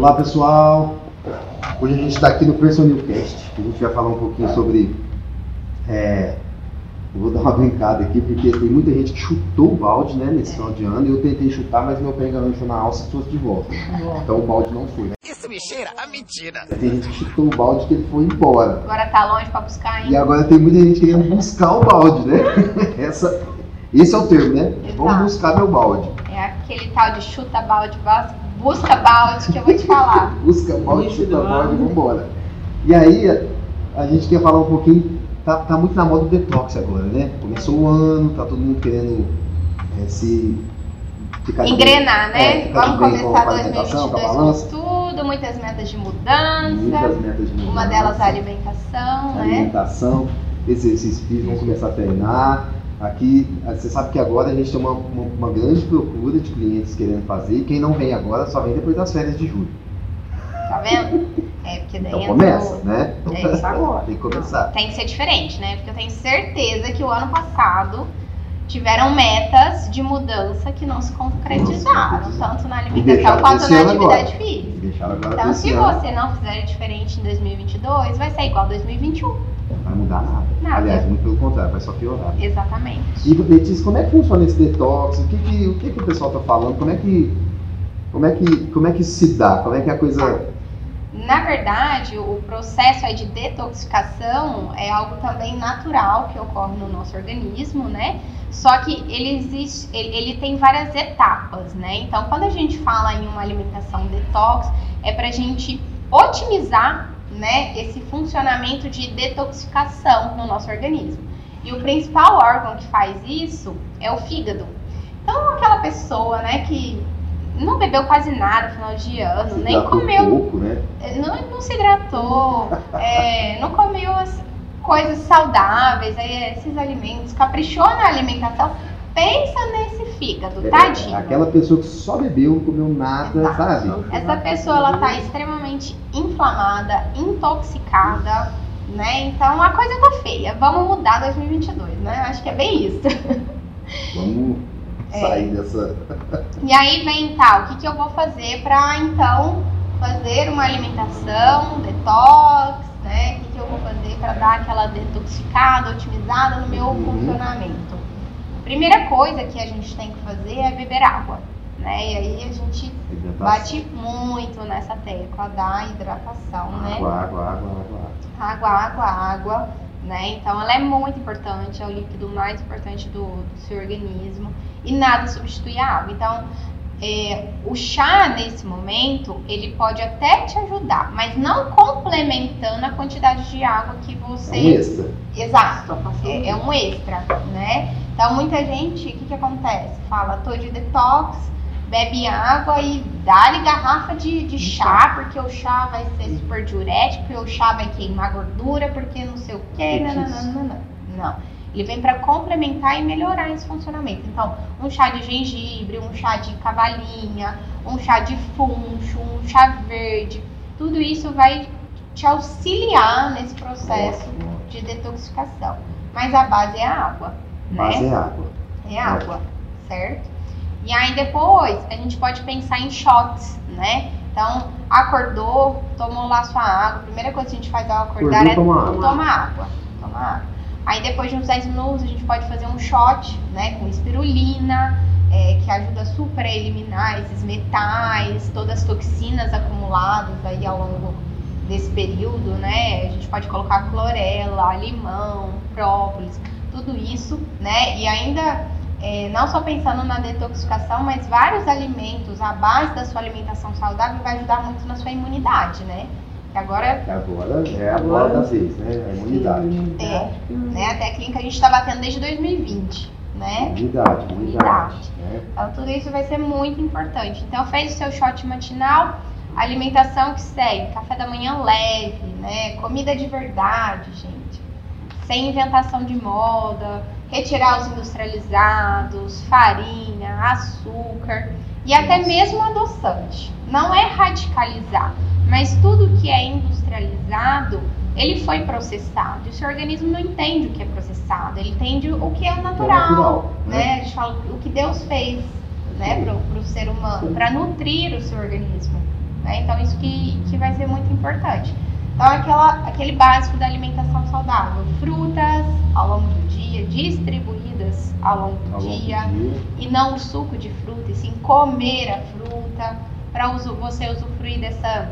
Olá pessoal, hoje a gente está aqui no Personilcast, a gente vai falar um pouquinho sobre. É, eu vou dar uma brincada aqui, porque tem muita gente que chutou o balde né, nesse final de ano e eu tentei chutar, mas meu pé enganchou na alça e trouxe de volta. Então o balde não foi. Né? Isso me cheira a mentira. Tem gente que chutou o balde que ele foi embora. Agora tá longe pra buscar ainda. E agora tem muita gente querendo buscar o balde, né? Essa, esse é o termo, né? Vamos Exato. buscar meu balde. É aquele tal de chuta balde, bus- busca balde que eu vou te falar. Busca balde, chuta balde e vambora. E aí, a gente quer falar um pouquinho. Tá, tá muito na moda o detox agora, né? Começou o ano, tá todo mundo querendo é, se. Ficar de Engrenar, bem- é, né? ficar de Vamos começar a alimentação, com a 2022 balança. com tudo, muitas metas de mudança. Muitas metas de Uma mudança, delas a alimentação, né? alimentação, exercício físico, vamos começar a treinar. Aqui, você sabe que agora a gente tem uma, uma, uma grande procura de clientes querendo fazer e quem não vem agora só vem depois das férias de julho. Tá vendo? É, porque daí Então começa, o- né? É isso agora. Tem que começar. Tem que ser diferente, né? Porque eu tenho certeza que o ano passado tiveram metas de mudança que não se concretizaram, tanto na alimentação quanto na atividade agora. física. Deixaram agora Então, se ano. você não fizer diferente em 2022, vai ser igual 2021. Não vai mudar nada. Nada. Aliás, muito pelo contrário, vai só piorar. Exatamente. E Letícia, como é que funciona esse detox? O que, que, o, que, que o pessoal tá falando? Como é que. Como é que, como é que se dá? Como é que a coisa. Na verdade, o processo de detoxificação é algo também natural que ocorre no nosso organismo, né? Só que ele existe, ele, ele tem várias etapas, né? Então, quando a gente fala em uma alimentação detox, é pra gente otimizar, né, esse funcionamento de detoxificação no nosso organismo. E o principal órgão que faz isso é o fígado. Então, aquela pessoa, né, que não bebeu quase nada no final de ano, nem hidratou comeu pouco, né? não, não se hidratou, é, não comeu as coisas saudáveis, aí, esses alimentos, caprichou na alimentação, pensa nesse fígado, tadinho. É, aquela pessoa que só bebeu, não comeu nada, Exato. sabe? Essa pessoa ela tá extremamente inflamada, intoxicada, né? Então a coisa tá feia. Vamos mudar 2022, né? Acho que é bem isso. Vamos É. sair dessa. E aí vem tá, o que, que eu vou fazer para então fazer uma alimentação detox, né? O que, que eu vou fazer para dar aquela detoxificada, otimizada no meu Uhum. funcionamento? Primeira coisa que a gente tem que fazer é beber água, né? E aí a gente bate muito nessa tecla da hidratação, né? Água, água, água, água. Água, água, água, né? Então ela é muito importante, é o líquido mais importante do, do seu organismo e nada substitui a água. Então, é, o chá nesse momento ele pode até te ajudar, mas não complementando a quantidade de água que você. É um extra. Exato. É, é um extra, né? Então muita gente, o que, que acontece? Fala, tô de detox, bebe água e dá-lhe garrafa de, de chá, porque o chá vai ser super diurético, porque o chá vai queimar gordura, porque não sei o quê. Não, não, não, não, não. Não. Ele vem para complementar e melhorar esse funcionamento. Então, um chá de gengibre, um chá de cavalinha, um chá de funcho, um chá verde, tudo isso vai te auxiliar nesse processo Ótimo. de detoxificação. Mas a base é a água, Mas né? é água. É água, certo? E aí depois a gente pode pensar em shots, né? Então, acordou, tomou lá sua água. A primeira coisa que a gente faz ao acordar Acordou, é toma água. tomar água. Tomar água. Aí depois de uns 10 minutos a gente pode fazer um shot, né? Com espirulina, é, que ajuda super a eliminar esses metais, todas as toxinas acumuladas aí ao longo desse período, né? A gente pode colocar clorela, limão, própolis, tudo isso, né? E ainda é, não só pensando na detoxificação, mas vários alimentos, a base da sua alimentação saudável vai ajudar muito na sua imunidade, né? Agora, Agora é a bola da vez, né? A imunidade. É. né, a técnica que a gente está batendo desde 2020, né? Imunidade, imunidade. Imunidade. né? Então tudo isso vai ser muito importante. Então fez o seu shot matinal, alimentação que segue, café da manhã leve, né? Comida de verdade, gente. Sem inventação de moda, retirar os industrializados, farinha, açúcar e até mesmo adoçante. Não é radicalizar, mas tudo que é industrializado, ele foi processado. E o seu organismo não entende o que é processado, ele entende o que é Que é natural natural, né? né? A gente fala o que Deus fez, né, pro, pro ser humano, para nutrir o seu organismo, Né? Então isso que, que vai ser muito importante. Então aquela, aquele básico da alimentação saudável, frutas ao longo do dia, distribuídas ao longo do, Ao longo dia, dia. e não o suco de fruta, e sim comer a fruta, para você usufruir dessa,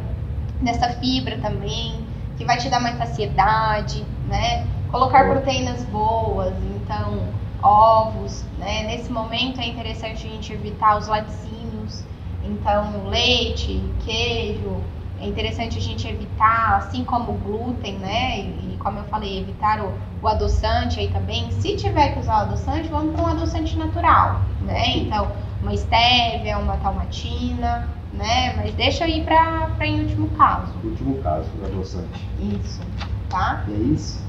dessa fibra também, que vai te dar mais saciedade, né? Colocar Boa. proteínas boas, então ovos, né? Nesse momento é interessante a gente evitar os laticínios, então leite, queijo, é interessante a gente evitar, assim como o glúten, né? E, e como eu falei, evitar o, o adoçante aí também. Se tiver que usar o adoçante, vamos para um adoçante natural, né? Então, uma estévia, uma talmatina, né? Mas deixa aí para em último caso. Último caso do adoçante. Isso, tá? E é isso?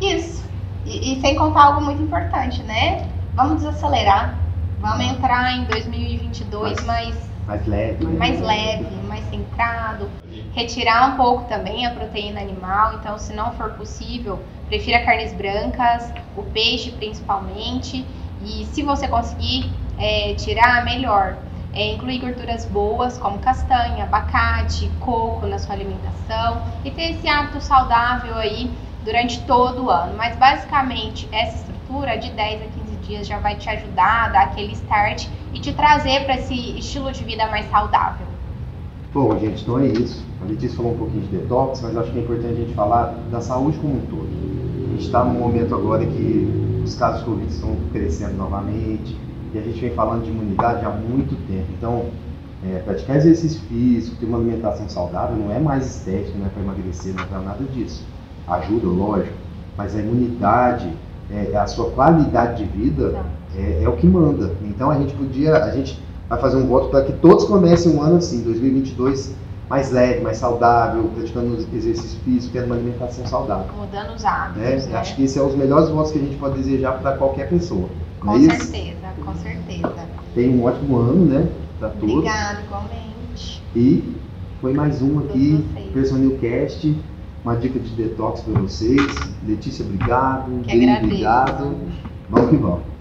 Isso. E, e sem contar algo muito importante, né? Vamos desacelerar. Vamos entrar em 2022 mais Mais leve. né? mais leve, mais centrado, retirar um pouco também a proteína animal. Então, se não for possível, prefira carnes brancas, o peixe principalmente. E se você conseguir é, tirar, melhor. É, incluir gorduras boas, como castanha, abacate, coco na sua alimentação e ter esse hábito saudável aí durante todo o ano. Mas basicamente essa estrutura de 10 a 15 dias já vai te ajudar a dar aquele start e te trazer para esse estilo de vida mais saudável. Bom, gente, então é isso. A Letícia falou um pouquinho de detox, mas acho que é importante a gente falar da saúde como um todo. A gente está num momento agora que os casos de Covid estão crescendo novamente e a gente vem falando de imunidade há muito tempo. Então, é, praticar exercício físico, ter uma alimentação saudável não é mais estética, não é para emagrecer, não é para nada disso. Ajuda, lógico, mas a imunidade, é, a sua qualidade de vida é, é o que manda. Então a gente podia, a gente vai fazer um voto para que todos comecem um ano assim, 2022, mais leve, mais saudável, praticando exercício físico, tendo uma alimentação saudável. Mudando os hábitos, Né? né? Acho que esse é os melhores votos que a gente pode desejar para qualquer pessoa. Com é isso? certeza, com certeza. Tenha um ótimo ano, né? Para todos. Obrigada, igualmente. E foi mais um aqui. Personilcast, uma dica de detox para vocês. Letícia, obrigado. Que Bem, agradeço. obrigado. Vamos que vamos.